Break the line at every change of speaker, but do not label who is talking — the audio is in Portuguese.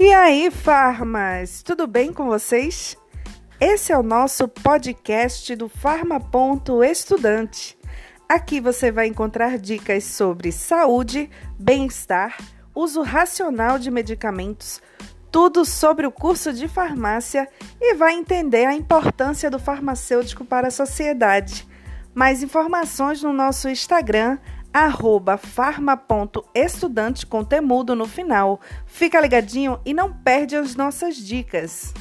E aí, farmas, tudo bem com vocês? Esse é o nosso podcast do Farma Ponto Estudante. Aqui você vai encontrar dicas sobre saúde, bem-estar, uso racional de medicamentos, tudo sobre o curso de farmácia e vai entender a importância do farmacêutico para a sociedade. Mais informações no nosso Instagram, arroba farma.estudante com temudo no final. Fica ligadinho e não perde as nossas dicas.